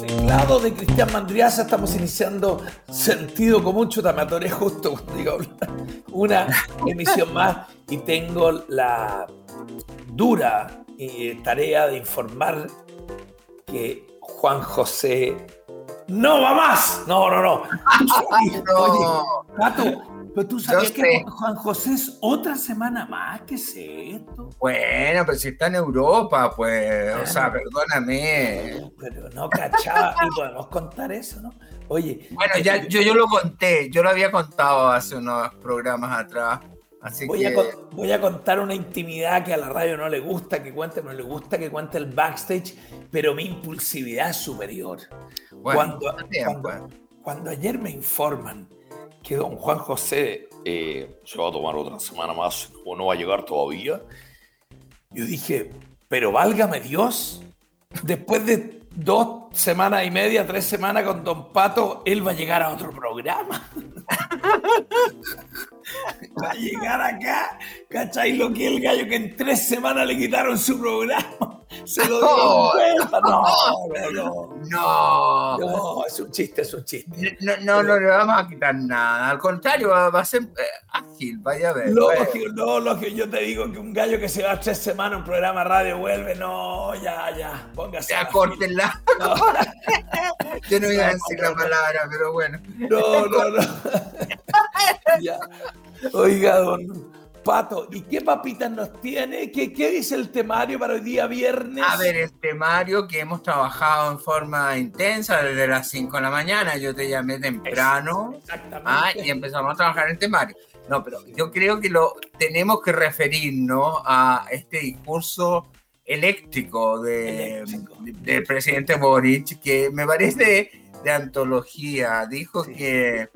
Teclado de Cristian Mandriaza, estamos iniciando Sentido Común. Chuta, me atoré justo digo una emisión más y tengo la dura eh, tarea de informar que Juan José no va más. No, no, no. Oye, Pato, pero tú sabes que Juan José es otra semana más, ¿qué es esto? Bueno, pero si está en Europa, pues, o sea, perdóname. Pero no cachaba, y podemos contar eso, ¿no? Oye. Bueno, ya, yo, yo lo conté, yo lo había contado hace unos programas atrás. Así voy, que... a, voy a contar una intimidad que a la radio no le gusta que cuente, no le gusta que cuente el backstage, pero mi impulsividad es superior. Bueno, cuando, cuando, pues. cuando ayer me informan que don Juan José eh, se va a tomar otra semana más o no va a llegar todavía. Yo dije, pero válgame Dios, después de dos semanas y media, tres semanas con Don Pato, él va a llegar a otro programa. va a llegar acá, ¿cachai? Lo que el gallo que en tres semanas le quitaron su programa. Se lo dio cuenta. No, no, no. No. No, es un chiste, es un chiste. No, no, no le vamos a quitar nada. Al contrario, va, a ser eh, ágil, vaya a ver. Lógico, no, lógico. Yo te digo que un gallo que se va tres semanas a un programa radio vuelve. No, ya, ya. Póngase. Ya, córtenla. No. Yo no iba a decir la palabra, pero bueno. No, no, no. ya. Oiga, don Pato, ¿y qué papitas nos tiene? ¿Qué, ¿Qué, dice el temario para hoy día viernes? A ver, el temario que hemos trabajado en forma intensa desde las 5 de la mañana. Yo te llamé temprano. Exactamente. Ah, y empezamos a trabajar el temario. No, pero yo creo que lo tenemos que referirnos a este discurso eléctrico, de, eléctrico. De, del presidente Boric, que me parece de antología. Dijo sí. que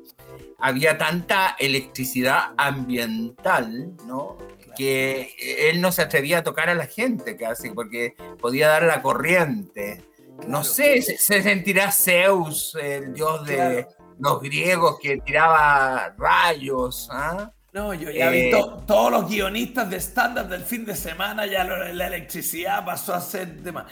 había tanta electricidad ambiental, ¿no? Que él no se atrevía a tocar a la gente casi, porque podía dar la corriente. Claro, no sé, se, se, sentirá Zeus, el dios de los griegos que tiraba rayos. ¿ah? No, yo ya eh, vi to todos los guionistas de estándar del fin de semana, ya lo, la electricidad pasó a ser tema.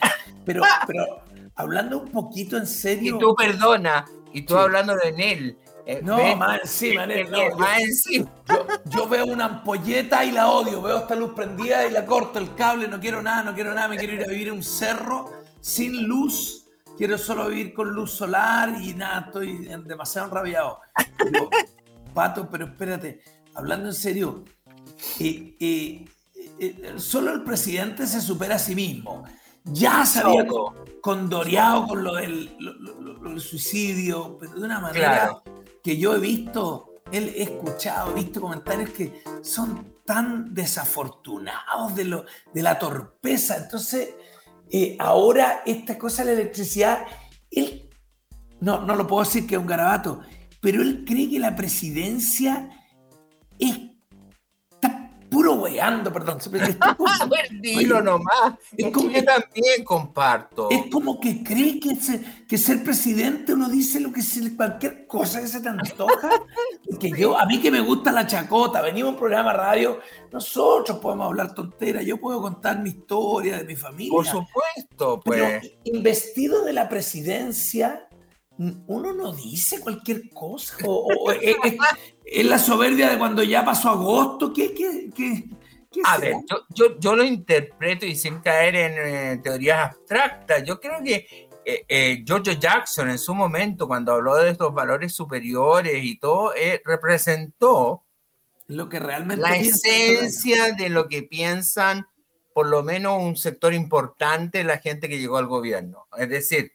Pero, pero hablando un poquito en serio. Y tú perdona, y tú sí. hablando de Nel. Eh, no, ven, más encima, eh, no, más encima. Yo, yo, veo una ampolleta y la odio, veo esta luz prendida y la corto el cable, no quiero nada, no quiero nada, me quiero ir a vivir en un cerro sin luz, quiero solo vivir con luz solar y nada, estoy demasiado enrabiado. Pato, pero espérate, hablando en serio, eh, eh, eh, solo el presidente se supera a sí mismo. Ya se había condoreado con lo del, lo, lo, lo del, suicidio, pero de una manera claro. Que yo he visto, él he escuchado, he visto comentarios que son tan desafortunados de, lo, de la torpeza. Entonces, ahora esta cosa de la electricidad, él, no, no lo puedo decir que es un garabato, pero él cree que la presidencia es puro weando, perdón. Como, Dilo nomás. Es como, yo también comparto. Es como que cree que, se, que ser presidente uno dice lo que se, cualquier cosa que se te antoja. que yo, a mí que me gusta la chacota, venimos a un programa radio, nosotros podemos hablar tonteras, yo puedo contar mi historia de mi familia. Por supuesto, pues. Pero investido de la presidencia, uno no dice cualquier cosa. O, es, la soberbia de cuando ya pasó agosto. ¿Qué, qué, qué, a ver, yo, yo, lo interpreto y sin caer en eh, teorías abstractas. Yo creo que eh, eh, George Jackson en su momento, cuando habló de estos valores superiores y todo, representó lo que realmente la esencia de lo que piensan por lo menos un sector importante de la gente que llegó al gobierno. Es decir,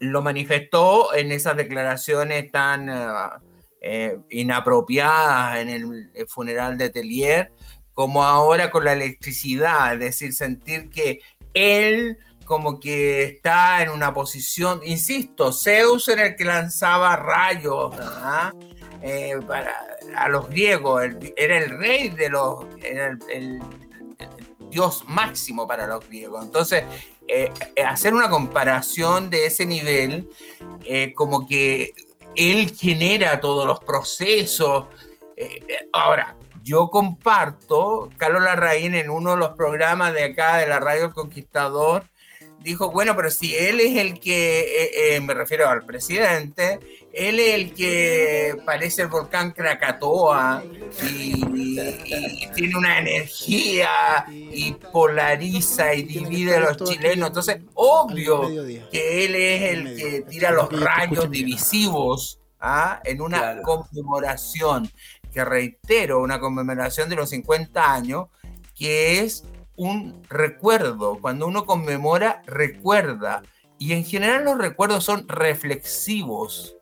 lo manifestó en esas declaraciones tan inapropiadas en el, funeral de Tellier, como ahora con la electricidad, es decir, sentir que él como que está en una posición, insisto, Zeus era el que lanzaba rayos ¿ah? eh, para, a los griegos, era el rey de los, era el, dios máximo para los griegos. Entonces, eh, eh, hacer una comparación de ese nivel, como que él genera todos los procesos. ahora, yo comparto, Carlos Larraín en uno de los programas de acá de la Radio El Conquistador, dijo, bueno, pero si él es el que, eh, eh, me refiero al presidente, él es el que parece el volcán Krakatoa y, tiene una energía y polariza y divide a los chilenos. Entonces, obvio que él es el que tira los rayos divisivos ¿ah? en una conmemoración que reitero, una conmemoración de los 50 años, que es un recuerdo. Cuando uno conmemora, recuerda. Y en general los recuerdos son reflexivos.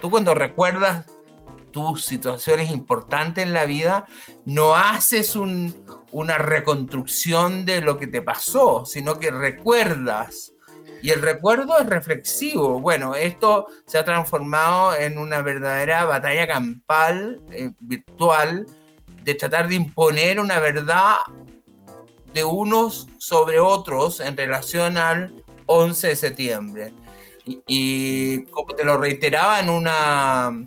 Tú cuando recuerdas tus situaciones importantes en la vida, no haces una reconstrucción de lo que te pasó, sino que recuerdas y el recuerdo es reflexivo. Bueno, esto se ha transformado en una verdadera batalla campal eh, virtual de tratar de imponer una verdad de unos sobre otros en relación al 11 de septiembre. Y, como te lo reiteraba en una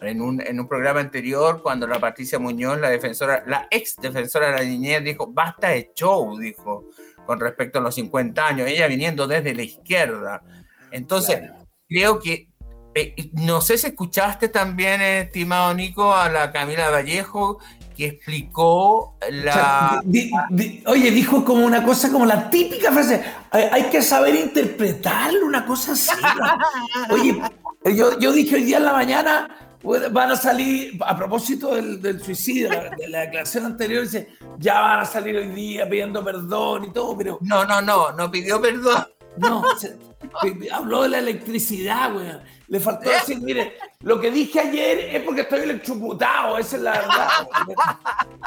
en un, en un, programa anterior, cuando la Patricia Muñoz, la defensora, la ex defensora de la niñez, dijo, basta de show, dijo con respecto a los 50 años, ella viniendo desde la izquierda. Entonces, creo que, eh, no sé si escuchaste también, estimado Nico, a la Camila Vallejo, que explicó la... oye, dijo como una cosa, como la típica frase, hay, que saber interpretarlo, una cosa así. oye, yo, yo dije hoy día en la mañana, van a salir, a propósito del, suicidio, de la declaración anterior, dice, ya van a salir hoy día pidiendo perdón y todo, pero... No, no, no, no pidió perdón. No, habló de la electricidad, güey. Le faltó decir, mire, lo que dije ayer es porque estoy electrocutado, esa es la verdad.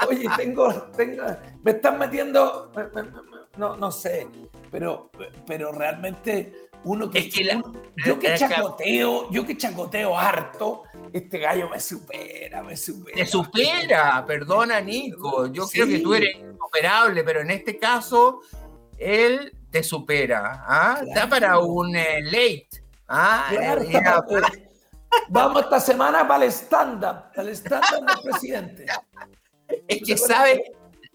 Oye, tengo, tengo, me están metiendo, no, no sé, pero, pero realmente uno que, yo que chacoteo, yo que chacoteo harto, este gallo me supera, me supera. Te supera, perdona Nico, yo creo que tú eres insuperable, pero en este caso él te supera, ¿ah? Está para un eh, late, ¿ah? Vamos esta semana para el stand-up, para el stand-up del presidente. Es que, ¿sabes?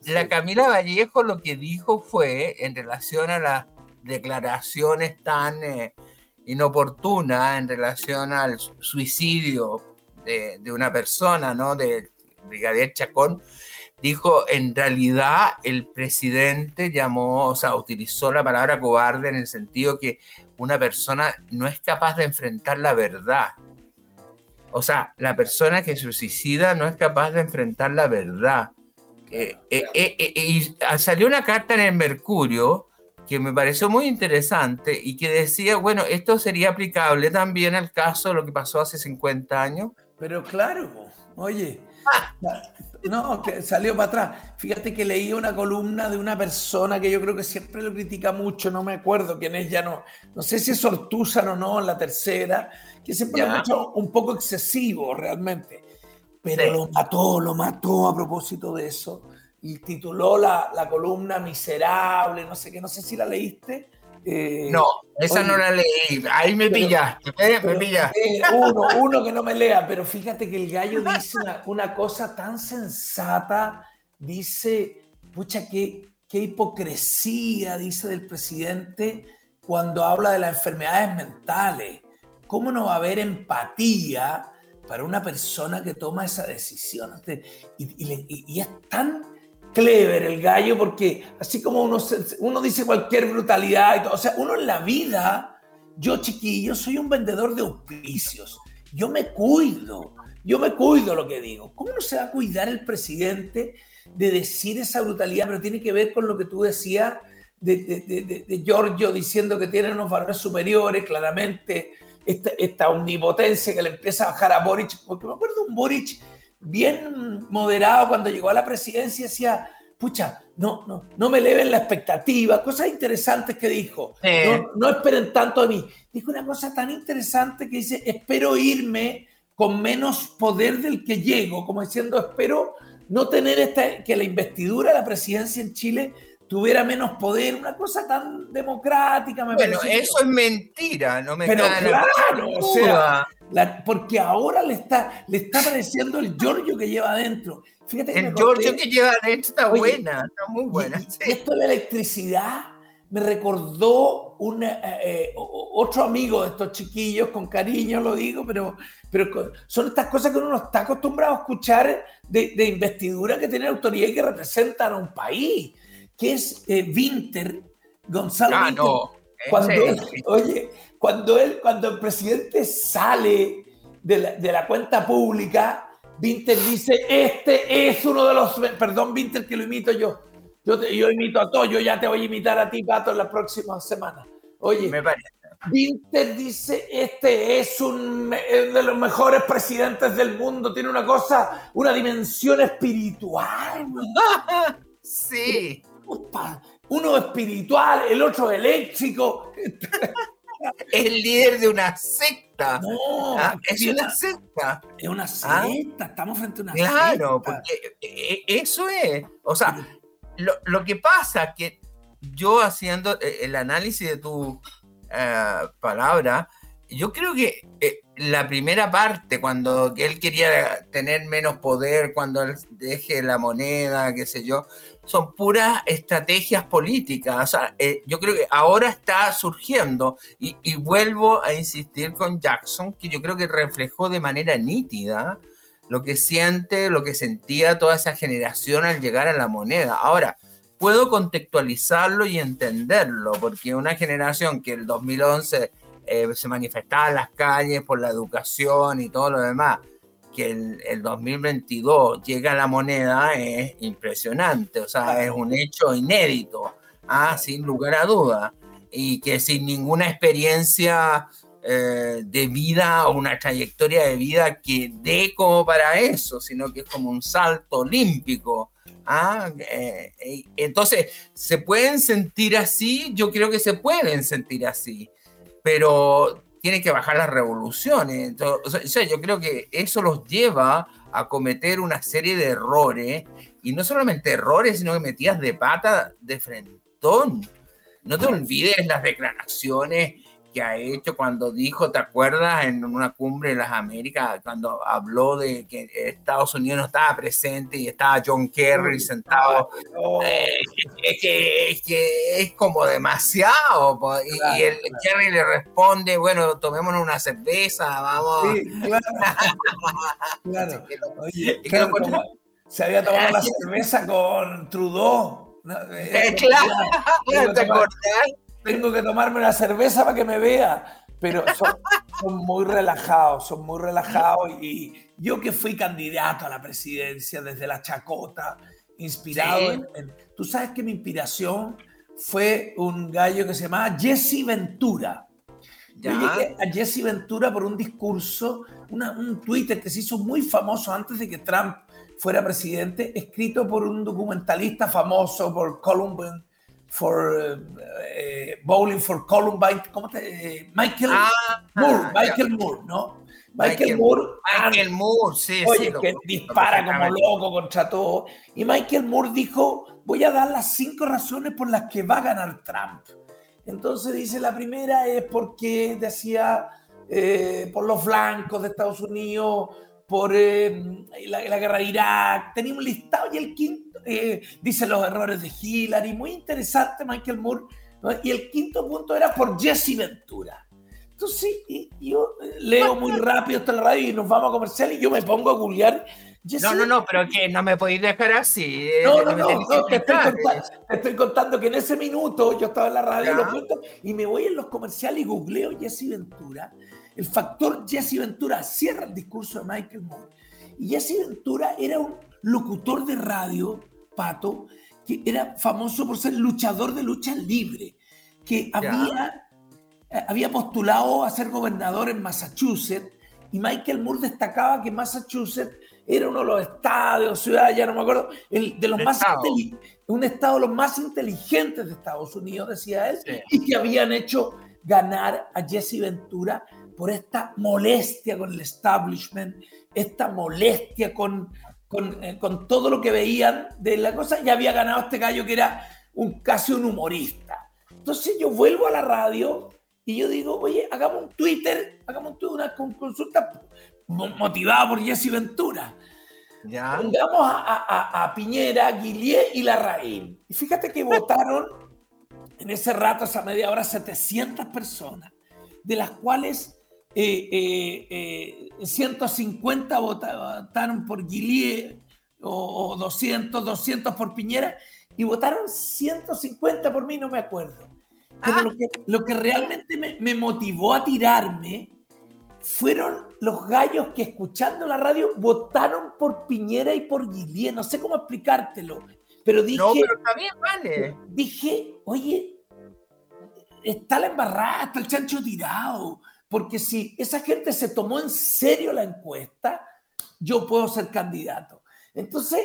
La Camila Vallejo lo que dijo fue en relación a las declaraciones tan eh, inoportunas en relación al suicidio de, una persona, ¿no? De Brigadier Chacón, dijo, en realidad el presidente llamó, o sea, utilizó la palabra cobarde en el sentido que una persona no es capaz de enfrentar la verdad. O sea, la persona que se suicida no es capaz de enfrentar la verdad. Eh, eh, y salió una carta en el Mercurio que me pareció muy interesante y que decía, bueno, esto sería aplicable también al caso de lo que pasó hace 50 años. Pero claro, oye, no, que salió para atrás. Fíjate que leí una columna de una persona que yo creo que siempre lo critica mucho, no me acuerdo quién es, ya no, no sé si es Ortúzar o no, en la tercera, que siempre lo ha hecho un poco excesivo realmente. Pero lo mató, lo mató a propósito de eso y tituló la, la, columna Miserable, no sé qué, no sé si la leíste. Eh, no, esa no la leí, ahí me pillaste, me pillaste. uno, uno que no me lea, pero fíjate que el gallo dice una, cosa tan sensata, dice, pucha, qué, qué hipocresía, dice del presidente, cuando habla de las enfermedades mentales. ¿Cómo no va a haber empatía para una persona que toma esa decisión? Y, es tan clever el gallo porque así como uno, uno dice cualquier brutalidad, y todo, o sea, uno en la vida, yo chiquillo, soy un vendedor de auspicios. Yo me cuido, yo me cuido lo que digo. ¿Cómo no se va a cuidar el presidente de decir esa brutalidad? Pero tiene que ver con lo que tú decías de, Giorgio diciendo que tiene unos valores superiores, claramente esta, omnipotencia que le empieza a bajar a Boric, porque me acuerdo un Boric bien moderado cuando llegó a la presidencia, decía, pucha, no, no, no me eleven la expectativa, cosas interesantes que dijo, no, no esperen tanto de mí. Dijo una cosa tan interesante que dice, espero irme con menos poder del que llego, como diciendo, espero no tener esta, que la investidura de la presidencia en Chile tuviera menos poder, una cosa tan democrática. Me bueno, eso es mentira, no me Pero claro, o sea, porque ahora le está, le está apareciendo el Giorgio que lleva adentro. Fíjate el Giorgio que lleva adentro está buena, está muy buena. Esto de la electricidad me recordó un, eh, eh, otro amigo de estos chiquillos, con cariño lo digo, pero, pero son estas cosas que uno no está acostumbrado a escuchar de, de investidura que tiene autoridad y que representan a un país que es eh, Winter, Gonzalo. Ah, no. Cuando oye, cuando, él, cuando el presidente sale de la, de la cuenta pública, Winter dice, este es uno de los, perdón Winter que lo imito yo, yo, yo imito a todos, yo ya te voy a imitar a ti, Pato, en las próximas semanas. Oye, Me parece. Winter dice, este es un de los mejores presidentes del mundo, tiene una cosa, una dimensión espiritual. sí uno espiritual, el otro eléctrico. el líder de una secta. No, ah, es una secta. Es una ah. secta, estamos frente a una secta. Claro, porque eh, eso es. O sea, lo, que pasa es que yo haciendo eh, el análisis de tu eh, palabra, yo creo que la primera parte, cuando él quería tener menos poder, cuando él deje la moneda, qué sé yo, son puras estrategias políticas. Eh, yo creo que ahora está surgiendo y, vuelvo a insistir con Jackson, que yo creo que reflejó de manera nítida lo que siente, lo que sentía toda esa generación al llegar a la moneda. Ahora, puedo contextualizarlo y entenderlo, porque una generación que el 2011 eh, se manifestaba en las calles por la educación y todo lo demás, que el, el, 2022 llega a la moneda es impresionante, o sea, es un hecho inédito, ¿ah? sin lugar a duda, y que sin ninguna experiencia eh, de vida o una trayectoria de vida que dé como para eso, sino que es como un salto olímpico. ¿ah? Eh, entonces, ¿se pueden sentir así? Yo creo que se pueden sentir así, pero tiene que bajar las revoluciones. o sea, yo creo que eso los lleva a cometer una serie de errores, y no solamente errores, sino que metidas de pata de frentón. No te olvides las declaraciones que ha hecho cuando dijo, ¿te acuerdas? En una cumbre de las Américas, cuando habló de que Estados Unidos no estaba presente y estaba John Kerry sentado. Eh, es, que, es, como demasiado. Y, el Kerry le responde, bueno, tomémonos una cerveza, vamos. Sí, claro. claro. se había tomado la cerveza con Trudeau. Eh, claro, ¿te acordás? Tengo que tomarme una cerveza para que me vea. Pero son, muy relajados, son muy relajados. Y yo que fui candidato a la presidencia desde la chacota, inspirado en, Tú sabes que mi inspiración fue un gallo que se llamaba Jesse Ventura. Yo llegué a Jesse Ventura por un discurso, un Twitter que se hizo muy famoso antes de que Trump fuera presidente, escrito por un documentalista famoso, por Columbine for eh, Bowling for Columbine, ¿cómo te? Michael ah, Moore, Michael Moore, ¿no? Michael, Moore. Michael Moore, sí, oye, que dispara como loco contra todo. Y Michael Moore dijo, voy a dar las cinco razones por las que va a ganar Trump. Entonces dice, la primera es porque decía, eh, por los blancos de Estados Unidos, por eh, la, guerra de Irak, tenía un listado y el quinto eh, dice los errores de Hillary, muy interesante Michael Moore, Y el quinto punto era por Jesse Ventura. Entonces, yo eh, leo muy rápido esta radio y nos vamos a comercial y yo me pongo a googlear. no, no, no, pero que no me podéis dejar así. Eh, no, no, no, te, estoy contando, que en ese minuto yo estaba en la radio y me voy en los comerciales y googleo Jesse Ventura. El factor Jesse Ventura cierra el discurso de Michael Moore. Y Jesse Ventura era un locutor de radio, Pato, que era famoso por ser luchador de lucha libre, que había, eh, había postulado a ser gobernador en Massachusetts y Michael Moore destacaba que Massachusetts era uno de los estados, ciudades, ya no me acuerdo, el, de los más un estado de los más inteligentes de Estados Unidos, decía él, y que habían hecho ganar a Jesse Ventura por esta molestia con el establishment, esta molestia con eh, con, todo lo que veían de la cosa, ya había ganado este gallo que era un, casi un humorista. Entonces yo vuelvo a la radio y yo digo, oye, hagamos un Twitter, hagamos una consulta motivada por Jesse Ventura. Ya. Pongamos a, a, Piñera, Guillier y Larraín. Y fíjate que votaron en ese rato, esa media hora, 700 personas, de las cuales 150 eh, eh, eh, votaron por Guillier o, 200, 200 por Piñera y votaron 150 por mí, no me acuerdo. Pero ah. lo, que, realmente me, motivó a tirarme fueron los gallos que escuchando la radio votaron por Piñera y por Guillier. No sé cómo explicártelo, pero dije... No, pero también vale. Dije, oye, está la embarrada, está el chancho tirado porque si esa gente se tomó en serio la encuesta, yo puedo ser candidato. Entonces,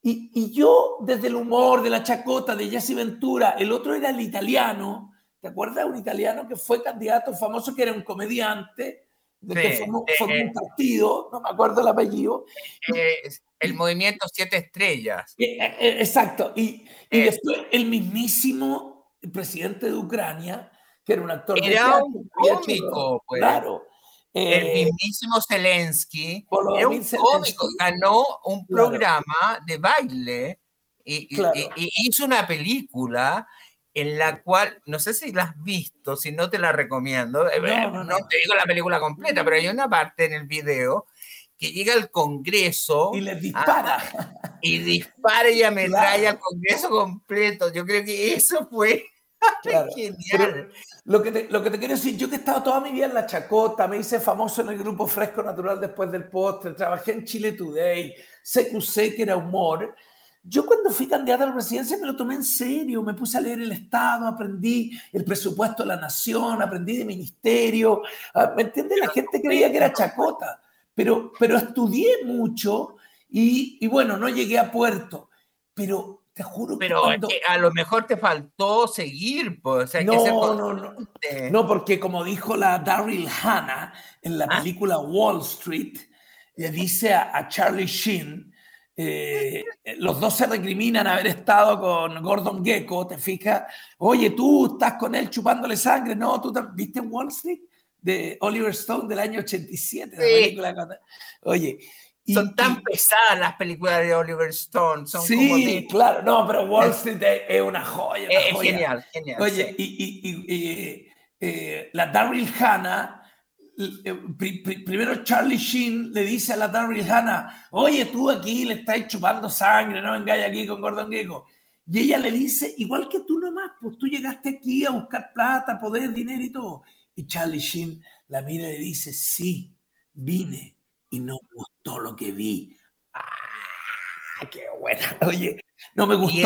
y, yo desde el humor, de la chacota, de Jesse Ventura, el otro era el italiano, ¿te acuerdas? Un italiano que fue candidato famoso, que era un comediante, de que fue, eh, un partido, no me acuerdo el apellido. Eh, el movimiento Siete Estrellas. Eh, exacto. Y, y después el mismísimo presidente de Ucrania, que era un actor era un cómico, pues. Claro. el eh, mismísimo Zelensky era un cómico, ganó un programa de baile y, hizo una película en la cual, no sé si la has visto, si no te la recomiendo, eh, no, te digo la película completa, pero hay una parte en el video que llega al Congreso y le dispara. y dispara y ametralla al Congreso completo. Yo creo que eso fue Genial. Lo que, te, lo que te quiero decir, yo que he estado toda mi vida en la chacota, me hice famoso en el grupo Fresco Natural después del postre, trabajé en Chile Today, CQC, que era humor. Yo cuando fui candidato a la presidencia me lo tomé en serio, me puse a leer el Estado, aprendí el presupuesto de la nación, aprendí de ministerio, ah, ¿me entiendes? La gente creía que era chacota, pero, pero estudié mucho y, y bueno, no llegué a puerto, pero te juro Pero que a lo mejor te faltó seguir, pues. no, no, no. No, porque como dijo la Daryl Hannah en la ah. película Wall Street, le dice a, Charlie Sheen, eh, los dos se recriminan haber estado con Gordon Gecko, ¿te fijas? Oye, tú estás con él chupándole sangre, no, tú viste Wall Street de Oliver Stone del año 87. Sí. Oye, son tan pesadas las películas de Oliver Stone. Son sí, claro, no, pero Wall Street es una joya. es genial, genial. Oye, y, eh, la Daryl Hannah, eh, primero Charlie Sheen le dice a la Daryl Hannah, oye, tú aquí le estás chupando sangre, no vengáis aquí con Gordon Gecko. Y ella le dice, igual que tú nomás, pues tú llegaste aquí a buscar plata, poder, dinero y todo. Y Charlie Sheen la mira y le dice, sí, vine y no me gustó lo que vi. ¡Ah, qué buena! Oye, no me gustó.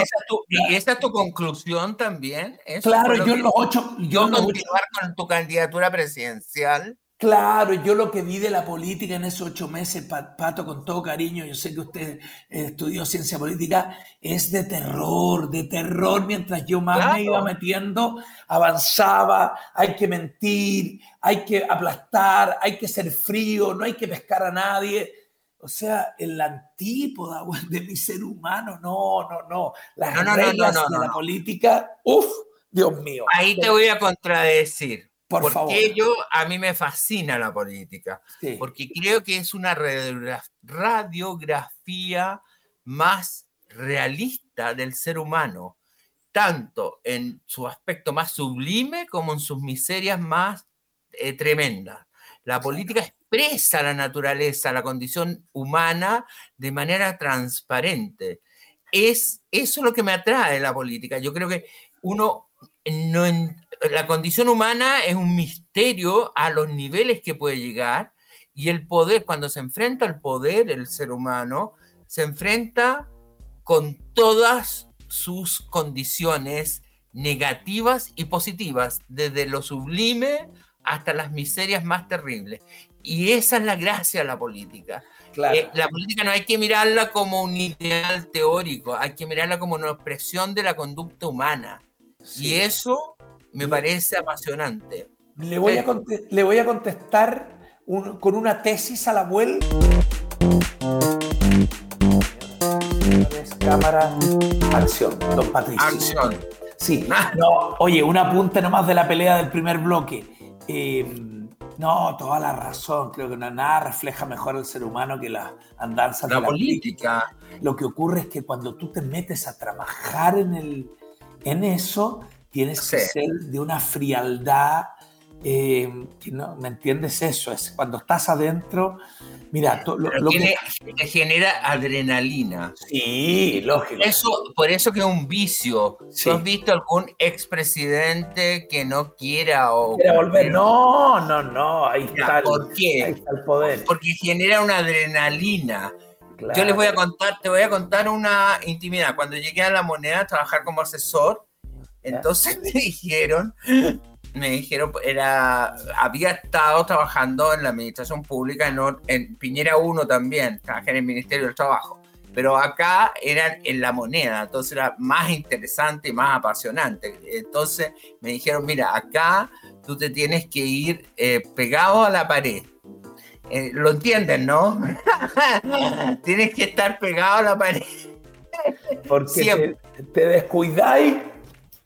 ¿Y esa, es tu conclusión también? claro, yo en los ocho... Yo continuar con tu candidatura presidencial. Claro, yo lo que vi de la política en esos ocho meses, Pato, con todo cariño, yo sé que usted eh, estudió ciencia política, es de terror, de terror. Mientras yo más me iba metiendo, avanzaba, hay que mentir, hay que aplastar, hay que ser frío, no hay que pescar a nadie. O sea, el antípoda de mi ser humano, no, no, no. Las reglas de la política, uff, Dios mío. Ahí te voy a contradecir. Por porque favor. yo, a mí me fascina la política, porque creo que es una radiografía más realista del ser humano. tanto en su aspecto más sublime como en sus miserias más eh, tremendas. La política expresa la naturaleza, la condición humana de manera transparente. Es eso lo que me atrae la política. Yo creo que uno no la condición humana es un misterio a los niveles que puede llegar y el poder, cuando se enfrenta al poder, el ser humano, se enfrenta con todas sus condiciones negativas y positivas, desde lo sublime hasta las miserias más terribles. Y esa es la gracia de la política. Eh, la política no hay que mirarla como un ideal teórico, hay que mirarla como una expresión de la conducta humana. Y eso me parece apasionante. Le voy, a, le voy a contestar con una tesis a la vuelta. Cámara, acción, don Patricio. Acción. Sí, ah. no, oye, un apunte nomás de la pelea del primer bloque. Eh, no, toda la razón. Creo que nada refleja mejor al ser humano que la andanza de la política. Lo que ocurre es que cuando tú te metes a trabajar en, el, en eso, tienes que ser de una frialdad. Eh, no, ¿Me entiendes eso? Es cuando estás adentro Mira, lo, que... genera adrenalina. Sí, lógico. Eso, por eso que es un vicio. has visto algún expresidente que no quiera o quiera volver? No, no, no. Ahí está, ¿Por qué? Ahí está el poder. Porque genera una adrenalina. Yo les voy a contar, te voy a contar una intimidad. Cuando llegué a la moneda a trabajar como asesor, entonces me dijeron me dijeron, era, había estado trabajando en la administración pública en, en Piñera 1 también, trabajé en el Ministerio del Trabajo, pero acá era en la moneda, entonces era más interesante y más apasionante. Entonces me dijeron, mira, acá tú te tienes que ir eh, pegado a la pared. Eh, lo entienden, ¿no? tienes que estar pegado a la pared. Porque te, te descuidáis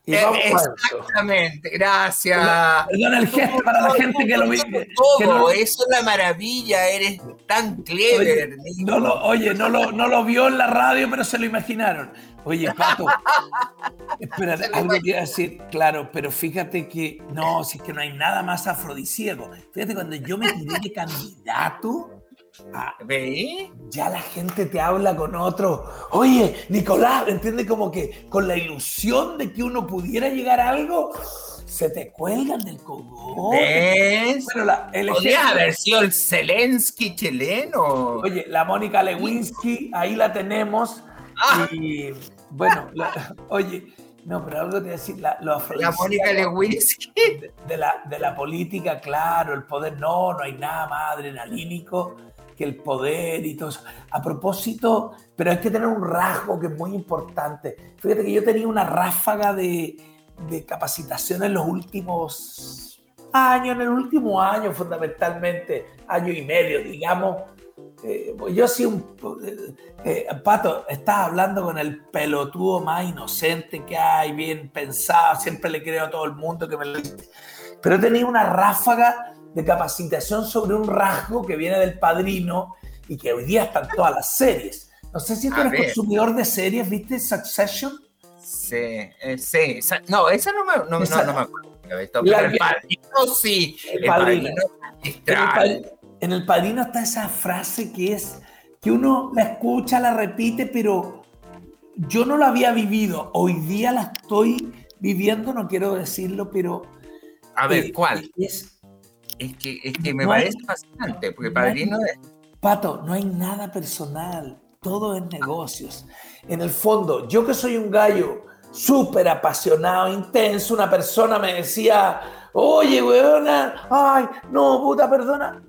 eh, exactamente, gracias. Perdona el gesto para la gente que lo vive. Todo, eso es la maravilla, eres tan clever. Oye, no lo, oye no, lo, no lo vio en la radio, pero se lo imaginaron. Oye, Pato, espérate, algo que iba a decir, claro, pero fíjate que no, si es que no hay nada más afrodisíaco. Fíjate, cuando yo me tiré de candidato, Ah, ya la gente te habla con otro. Oye, Nicolás, ¿entiendes? Como que con la ilusión de que uno pudiera llegar a algo, se te cuelgan del cogote. ¿Ves? Podría haber sido el Zelensky chileno. Oye, la Mónica Lewinsky, ahí la tenemos. Ah. Y bueno, oye, no, pero algo te voy a decir, la, la Mónica Lewinsky. De, la, de la política, claro, el poder, no, no hay nada más adrenalínico que el poder y todo eso. A propósito, pero hay que tener un rasgo que es muy importante. Fíjate que yo tenía una ráfaga de, de capacitación en los últimos años, en el último año fundamentalmente, año y medio, digamos. Eh, yo sí un... Eh, eh, Pato, estás hablando con el pelotudo más inocente que hay, bien pensado, siempre le creo a todo el mundo que me lo dice. Pero tenía una ráfaga de capacitación sobre un rasgo que viene del padrino y que hoy día están todas las series. No sé si tú eres consumidor de series, ¿viste? Succession. Sí, eh, sí. No, esa no me, no, no, me acuerdo. el padrino sí. El, padrino. en el padrino está esa frase que es que uno la escucha, la repite, pero yo no la había vivido. Hoy día la estoy viviendo, no quiero decirlo, pero. A ver, eh, ¿cuál? Es, es que, es que me parece fascinante, porque Padrino es... Pato, no hay nada personal, todo es negocios. En el fondo, yo que soy un gallo súper apasionado, intenso, una persona me decía, oye, weona, ay, no, puta, perdona.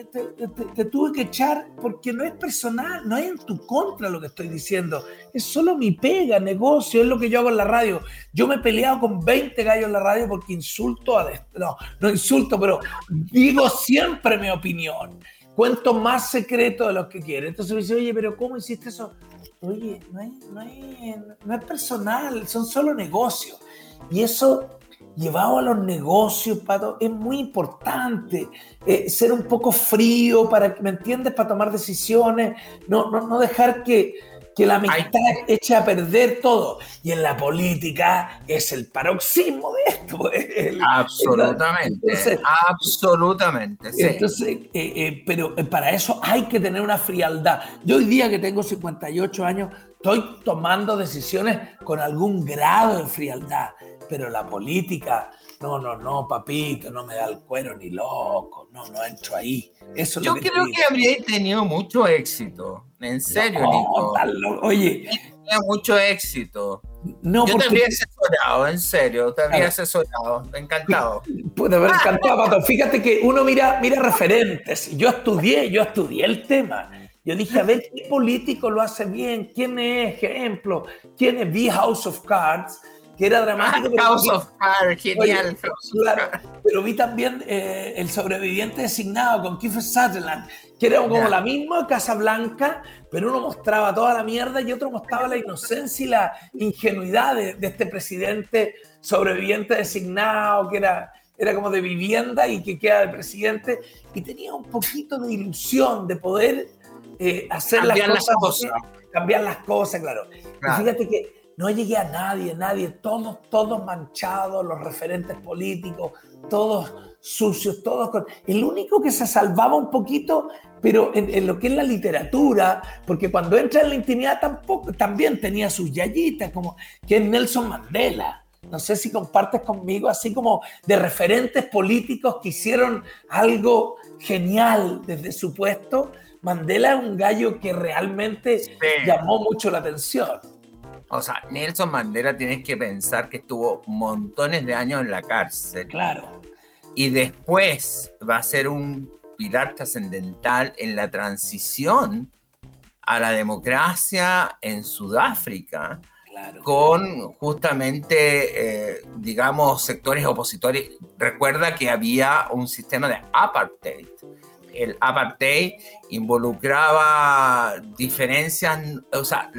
Eh, te, tuve que echar porque no es personal, no es en tu contra lo que estoy diciendo, es solo mi pega, negocio, es lo que yo hago en la radio. Yo me he peleado con 20 gallos en la radio porque insulto a... No, no insulto, pero digo siempre mi opinión. Cuento más secreto de los que quiero. Entonces me dice, oye, pero ¿cómo hiciste eso? Oye, no, no, no es personal, son solo negocios. Y eso llevado a los negocios, Pato, es muy importante eh, ser un poco frío para, ¿me entiendes?, para tomar decisiones, no, no, no dejar que, que la amistad eche a perder todo. Y en la política es el paroxismo de esto. absolutamente. absolutamente. Entonces, eh, eh, pero para eso hay que tener una frialdad. Yo hoy día que tengo 58 años, estoy tomando decisiones con algún grado de frialdad, pero la política no, no, no, papito, no me da el cuero ni loco, no, no entro ahí. Eso Yo creo que habría tenido mucho éxito, en serio, Nico. Oye. Tenía mucho éxito. No, Yo te habría asesorado, en serio, te habría asesorado, encantado. Puede haber encantado, Pato. Fíjate que uno mira, mira referentes. Yo estudié, yo estudié el tema. Yo dije, a ver, ¿qué político lo hace bien? ¿Quién es ejemplo? ¿Quién es The House of Cards? Que era dramático. House of Cards, genial. claro, pero vi también eh, El sobreviviente designado con Kiefer Sutherland, que era como la misma Casa Blanca, pero uno mostraba toda la mierda y otro mostraba la inocencia y la ingenuidad de, este presidente sobreviviente designado, que era, era como de vivienda y que queda de presidente, y tenía un poquito de ilusión de poder eh, hacer las cosas, cambiar las cosas, claro. claro. Y fíjate que no llegué a nadie, nadie, todos, todos manchados, los referentes políticos, todos sucios, todos con... El único que se salvaba un poquito, pero en, lo que es la literatura, porque cuando entra en la intimidad tampoco, también tenía sus yayitas, como que es Nelson Mandela. No sé si compartes conmigo, así como de referentes políticos que hicieron algo genial desde su puesto. Mandela es un gallo que realmente llamó mucho la atención. O sea, Nelson Mandela tienes que pensar que estuvo montones de años en la cárcel. Claro. Y después va a ser un pilar trascendental en la transición a la democracia en Sudáfrica. con justamente, eh, digamos, sectores opositores. Recuerda que había un sistema de apartheid. El apartheid involucraba diferencias, o sea,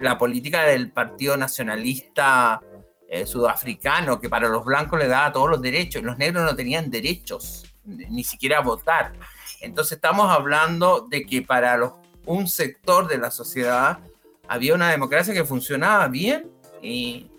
la política del Partido Nacionalista eh, Sudafricano, que para los blancos le daba todos los derechos, y los negros no tenían derechos, ni siquiera a votar. Entonces estamos hablando de que para los, un sector de la sociedad había una democracia que funcionaba bien,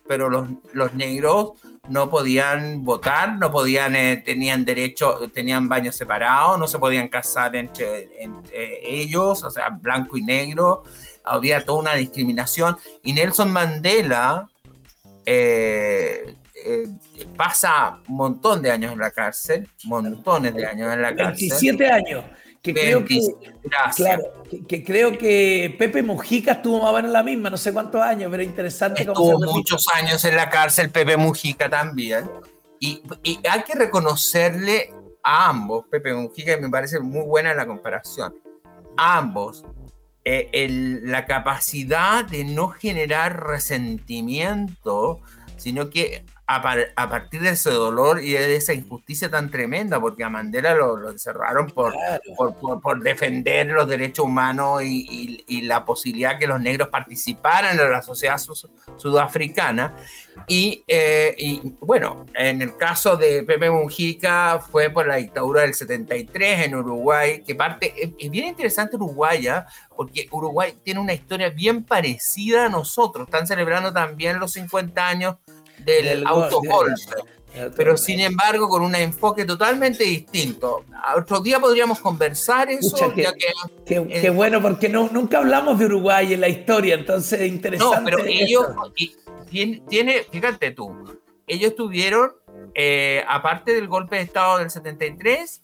pero los, los negros no podían votar, no podían, eh, tenían derecho, tenían baños separados, no se podían casar entre, entre ellos, o sea, blanco y negro, había toda una discriminación. Y Nelson Mandela eh, eh, pasa un montón de años en la cárcel, montones de años en la cárcel. 27 años. Que creo que, claro, que, creo que Pepe Mujica estuvo más o menos la misma, no sé cuántos años, pero interesante. Estuvo muchos años en la cárcel, Pepe Mujica también. Y, y, hay que reconocerle a ambos, Pepe Mujica, y me parece muy buena la comparación. ambos eh, la capacidad de no generar resentimiento, sino que a, partir de ese dolor y de esa injusticia tan tremenda, porque a Mandela lo, encerraron por, por, defender los derechos humanos y, la posibilidad que los negros participaran en la sociedad sudafricana. Eh, y, bueno, en el caso de Pepe Mujica fue por la dictadura del 73 en Uruguay, que parte, es, bien interesante Uruguay, ¿ah? porque Uruguay tiene una historia bien parecida a nosotros, están celebrando también los 50 años del, autogolpe. Pero sin embargo, con un enfoque totalmente distinto. Otro día podríamos conversar eso. qué, bueno, porque no, nunca hablamos de Uruguay en la historia, entonces interesante. No, pero ellos, tiene, fíjate tú, ellos tuvieron, eh, aparte del golpe de Estado del 73,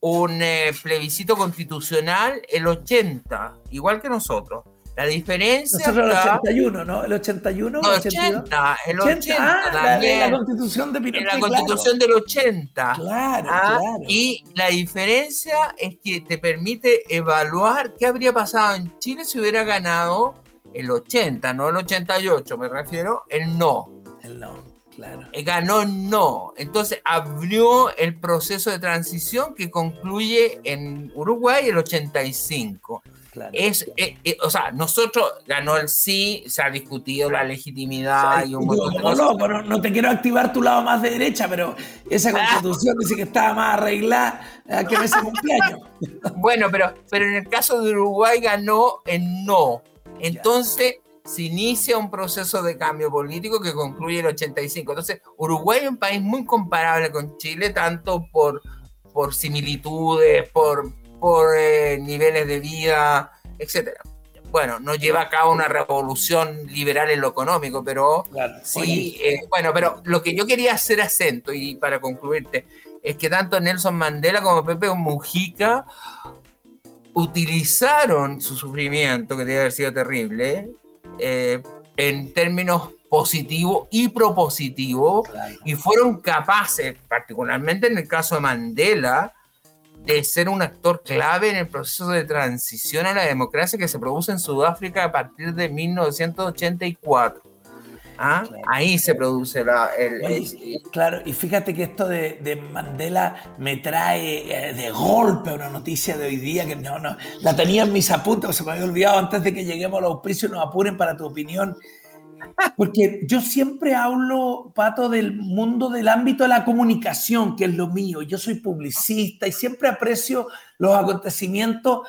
un eh, plebiscito constitucional el 80, igual que nosotros. La diferencia. Nosotros el 81, ¿no? El 81. el 80, el 80, ah, también. La, constitución de Pinochet. la constitución del 80. Claro, ah, claro. Y la diferencia es que te permite evaluar qué habría pasado en Chile si hubiera ganado el 80, no el 88, me refiero, el no. El no, claro. Eh, ganó no. Entonces abrió el proceso de transición que concluye en Uruguay el 85. Es, eh, eh, o sea, nosotros ganó el sí, se ha discutido la legitimidad y un montón no, no, no, te quiero activar tu lado más de derecha, pero esa ah. constitución dice que estaba más arreglada que en ese cumpleaños. bueno, pero, pero en el caso de Uruguay ganó en no. Entonces se inicia un proceso de cambio político que concluye el 85. Entonces Uruguay es un país muy comparable con Chile, tanto por, por similitudes, por, por eh, niveles de vida, etcétera. Bueno, no lleva a cabo una revolución liberal en lo económico, pero sí, eh, bueno, pero lo que yo quería hacer acento, y para concluirte, es que tanto Nelson Mandela como Pepe Mujica utilizaron su sufrimiento, que debe haber sido terrible, eh, en términos positivos y propositivos, y fueron capaces, particularmente en el caso de Mandela, de ser un actor clave en el proceso de transición a la democracia que se produce en Sudáfrica a partir de 1984. ¿Ah? Ahí se produce la, el, Claro, y fíjate que esto de, Mandela me trae eh, de golpe una noticia de hoy día que no, no, la tenía en mis apuntes, se me había olvidado antes de que lleguemos a los auspicios y nos apuren para tu opinión. Porque yo siempre hablo, Pato, del mundo del ámbito de la comunicación, que es lo mío. Yo soy publicista y siempre aprecio los acontecimientos,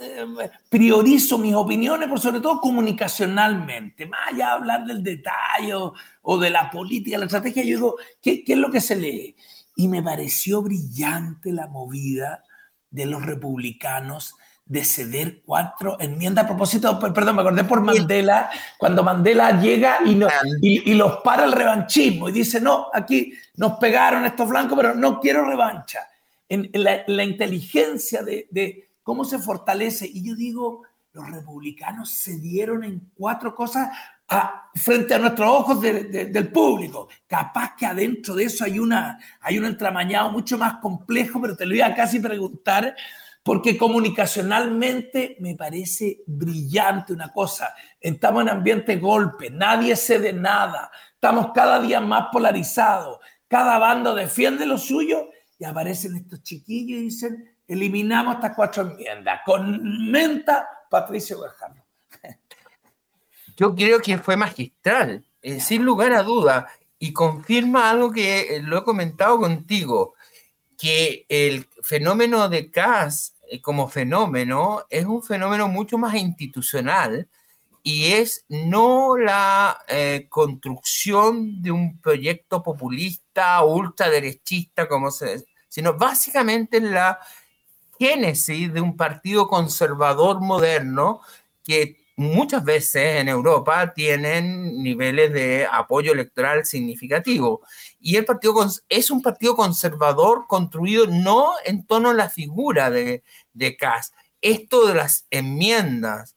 eh, priorizo mis opiniones, por sobre todo comunicacionalmente. Más allá de hablar del detalle o, de la política, la estrategia, yo digo, ¿qué, ¿qué es lo que se lee? Y me pareció brillante la movida de los republicanos de ceder cuatro enmiendas a propósito, perdón, me acordé por Mandela, cuando Mandela llega y, y, los para el revanchismo y dice, no, aquí nos pegaron estos blancos, pero no quiero revancha. En, la, inteligencia de, cómo se fortalece. Y yo digo, los republicanos cedieron en cuatro cosas frente a nuestros ojos del público. Capaz que adentro de eso hay, una, hay un entramañado mucho más complejo, pero te lo iba a casi preguntar porque comunicacionalmente me parece brillante una cosa. Estamos en ambiente golpe, nadie cede nada, estamos cada día más polarizados, cada bando defiende lo suyo y aparecen estos chiquillos y dicen, eliminamos estas cuatro enmiendas. Con menta, Patricio Guajardo. Yo creo que fue magistral, eh, sin lugar a duda, y confirma algo que eh, lo he comentado contigo, que el fenómeno de Cass como fenómeno es un fenómeno mucho más institucional y es no la eh, construcción de un proyecto populista ultraderechista, como se sino básicamente la génesis de un partido conservador moderno que muchas veces en Europa tienen niveles de apoyo electoral significativo. Y el partido es un partido conservador construido no en torno a la figura de, de Kass. Esto de las enmiendas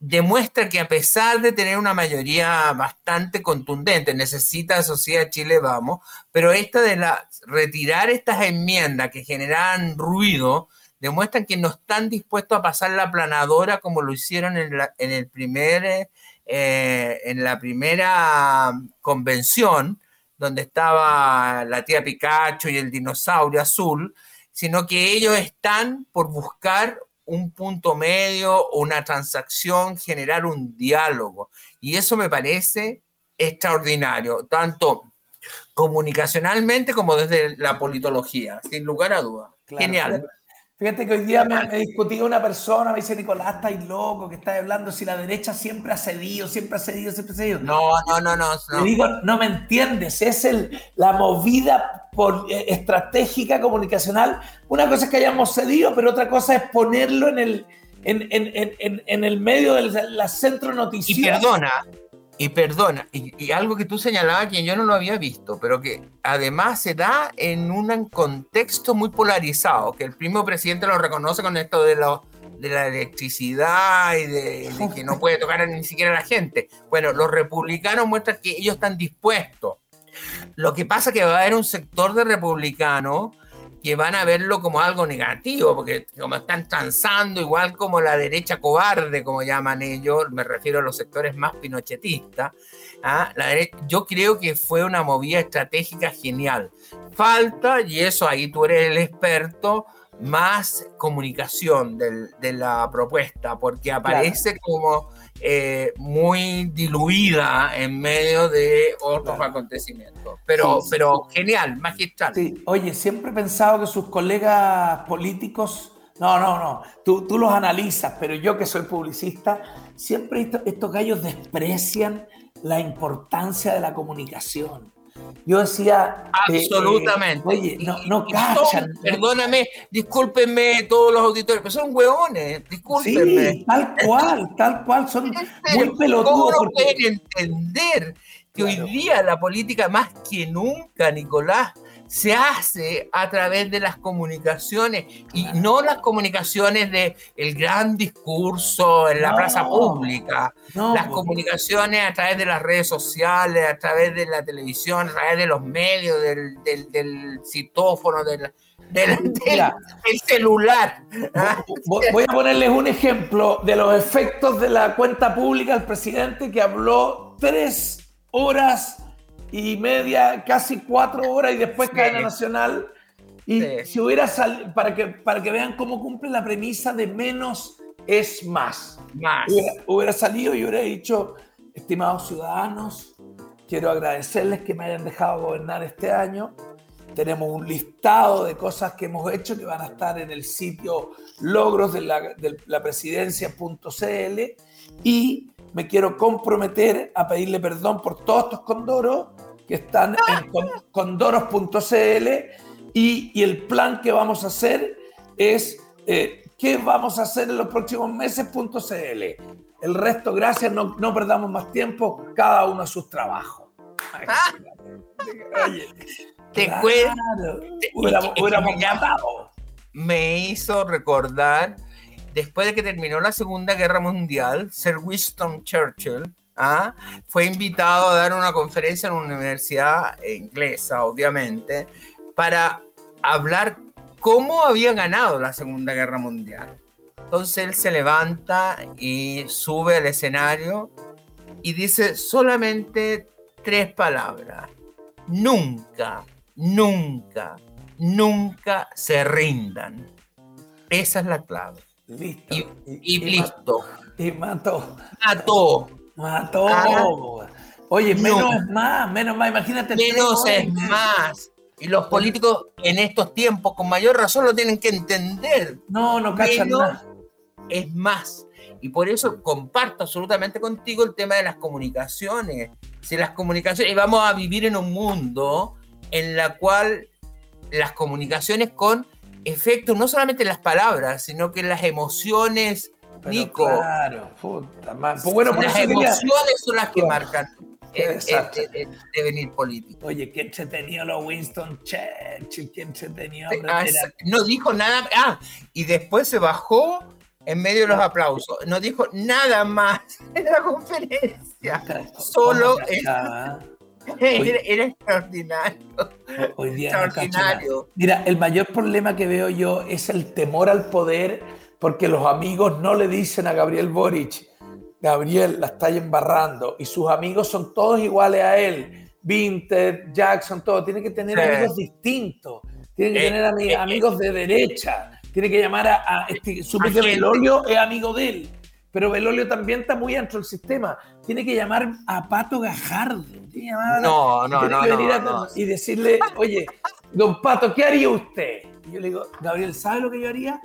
demuestra que a pesar de tener una mayoría bastante contundente, necesita Sociedad Chile Vamos, pero esta de la, retirar estas enmiendas que generan ruido, demuestran que no están dispuestos a pasar la planadora como lo hicieron en, el primer, eh, en la primera convención, donde estaba la tía Pikachu y el dinosaurio azul, sino que ellos están por buscar un punto medio, una transacción, generar un diálogo. Y eso me parece extraordinario, tanto comunicacionalmente como desde la politología, sin lugar a dudas. Genial. Fíjate que hoy día me, me discutía una persona, me dice, Nicolás, estáis loco, que estás hablando si la derecha siempre ha cedido, siempre ha cedido, siempre ha cedido. No, no, no, no. Le digo, no me entiendes, es el, la movida por, eh, estratégica comunicacional. Una cosa es que hayamos cedido, pero otra cosa es ponerlo en el, en, en, en, en el medio del centro noticioso. Y perdona, y perdona, y, algo que tú señalabas que yo no lo había visto, pero que además se da en un contexto muy polarizado, que el primo presidente lo reconoce con esto de, lo, de la electricidad y de, que no puede tocar ni siquiera a la gente. Bueno, los republicanos muestran que ellos están dispuestos. Lo que pasa es que va a haber un sector de republicanos que van a verlo como algo negativo, porque como están transando, igual como la derecha cobarde, como llaman ellos, me refiero a los sectores más pinochetistas, ¿ah? la yo creo que fue una movida estratégica genial. Falta, y eso ahí tú eres el experto, más comunicación de la propuesta, porque aparece como eh, muy diluida en medio de otros acontecimientos. Pero, pero genial, magistral. Sí, oye, siempre he pensado que sus colegas políticos No, no, no. Tú, tú los analizas, pero yo que soy publicista, siempre estos gallos desprecian la importancia de la comunicación. Yo decía. Eh, eh, Absolutamente. oye, no, no cachan. perdóname, discúlpenme todos los auditores, pero son hueones, discúlpenme. Sí, tal cual, tal cual, son muy pelotudos. ¿Cómo no pueden entender que hoy día la política, más que nunca, Nicolás, se hace a través de las comunicaciones y no las comunicaciones de el gran discurso en la plaza pública, las comunicaciones a través de las redes sociales, a través de la televisión, a través de los medios, del, del, citófono, del, del, celular. Voy a ponerles un ejemplo de los efectos de la cuenta pública del presidente que habló tres horas y media, casi cuatro horas y después cadena nacional. Y si hubiera salido, para que, para que vean cómo cumple la premisa de menos es más. Más. Hubiera, salido y hubiera dicho, estimados ciudadanos, quiero agradecerles que me hayan dejado gobernar este año. Tenemos un listado de cosas que hemos hecho que van a estar en el sitio logros de la, de la presidencia.cl y me quiero comprometer a pedirle perdón por todos estos condoros que están en condoros.cl y, el plan que vamos a hacer es eh, qué vamos a hacer en los próximos meses.cl. El resto, gracias, no, no, perdamos más tiempo, cada uno a sus trabajos. te Me hizo recordar después de que terminó la Segunda Guerra Mundial, Sir Winston Churchill ¿ah? fue invitado a dar una conferencia en una universidad inglesa, obviamente, para hablar cómo había ganado la Segunda Guerra Mundial. Entonces él se levanta y sube al escenario y dice solamente tres palabras. Nunca, nunca, nunca se rindan. Esa es la clave. Listo. Y, listo. Y mató. Mató. Mató. Ah. Oye, menos es más, menos más, imagínate. Menos es más. Y los políticos en estos tiempos, con mayor razón, lo tienen que entender. No, no cachan nada. Es más. Y por eso comparto absolutamente contigo el tema de las comunicaciones. Si las comunicaciones, y vamos a vivir en un mundo en la cual las comunicaciones con efecto no solamente en las palabras, sino que en las emociones, Nico. Claro, puta madre. Pues bueno, las emociones son las que marcan el, devenir político. Oye, ¿quién se tenía los Winston Churchill? ¿Quién se tenía? Ah, no dijo nada. Ah, y después se bajó en medio de los aplausos. No dijo nada más en la conferencia. Solo. Era, extraordinario. Hoy día extraordinario. Mira, el mayor problema que veo yo es el temor al poder, porque los amigos no le dicen a Gabriel Boric, Gabriel la está embarrando, y sus amigos son todos iguales a él. Vinted, Jackson, todo. Tiene que tener amigos distintos. Tiene que eh, tener eh, amigos de derecha. Tiene que llamar a, a este, su Belolio es amigo de él. Pero Belolio también está muy dentro del sistema. Tiene que llamar a Pato Gajardo. no, no, no, Y decirle, oye, don Pato, ¿qué haría usted? Y yo le digo, Gabriel, ¿sabe lo que yo haría?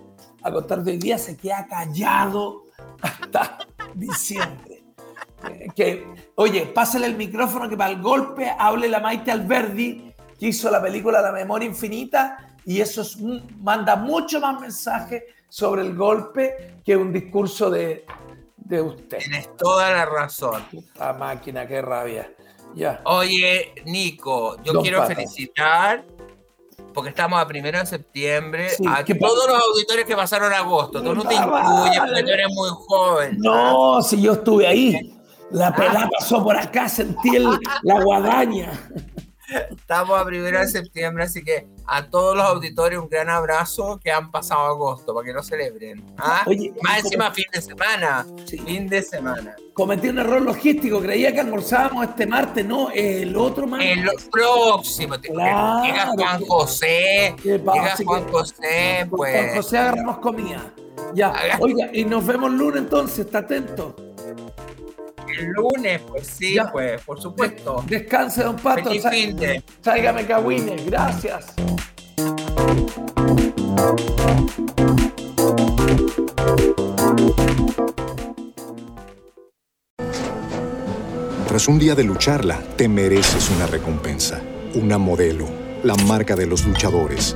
A contar de hoy día se queda callado hasta diciembre. Que, oye, pásale el micrófono que para el golpe hable la Maite Alberdi, que hizo la película La Memoria Infinita, y eso manda mucho más mensaje sobre el golpe que un discurso de, de usted. Tienes toda la razón. La máquina, qué rabia. Ya. Oye, Nico, yo quiero felicitar porque estamos a primero de septiembre, a todos los auditores que pasaron agosto. Tú no te incluyes porque tú eres muy joven. No, si yo estuve ahí. La pelada pasó por acá, sentí la guadaña. Estamos a primero de septiembre, así que a todos los auditores un gran abrazo que han pasado agosto para que no celebren. ¿ah? Más encima fin de semana. Fin de semana. Cometí un error logístico, creía que almorzábamos este martes, no, el otro martes. El próximo. Claro, llega Juan José. Llega Juan José, pues. Juan José agarramos comida. Ya, oiga, y nos vemos lunes entonces, está atento. El lunes, pues sí, pues, por supuesto. Descanse, don Pato. Tráigame cagüines. Gracias. Tras un día de lucharla, te mereces una recompensa, una modelo, la marca de los luchadores.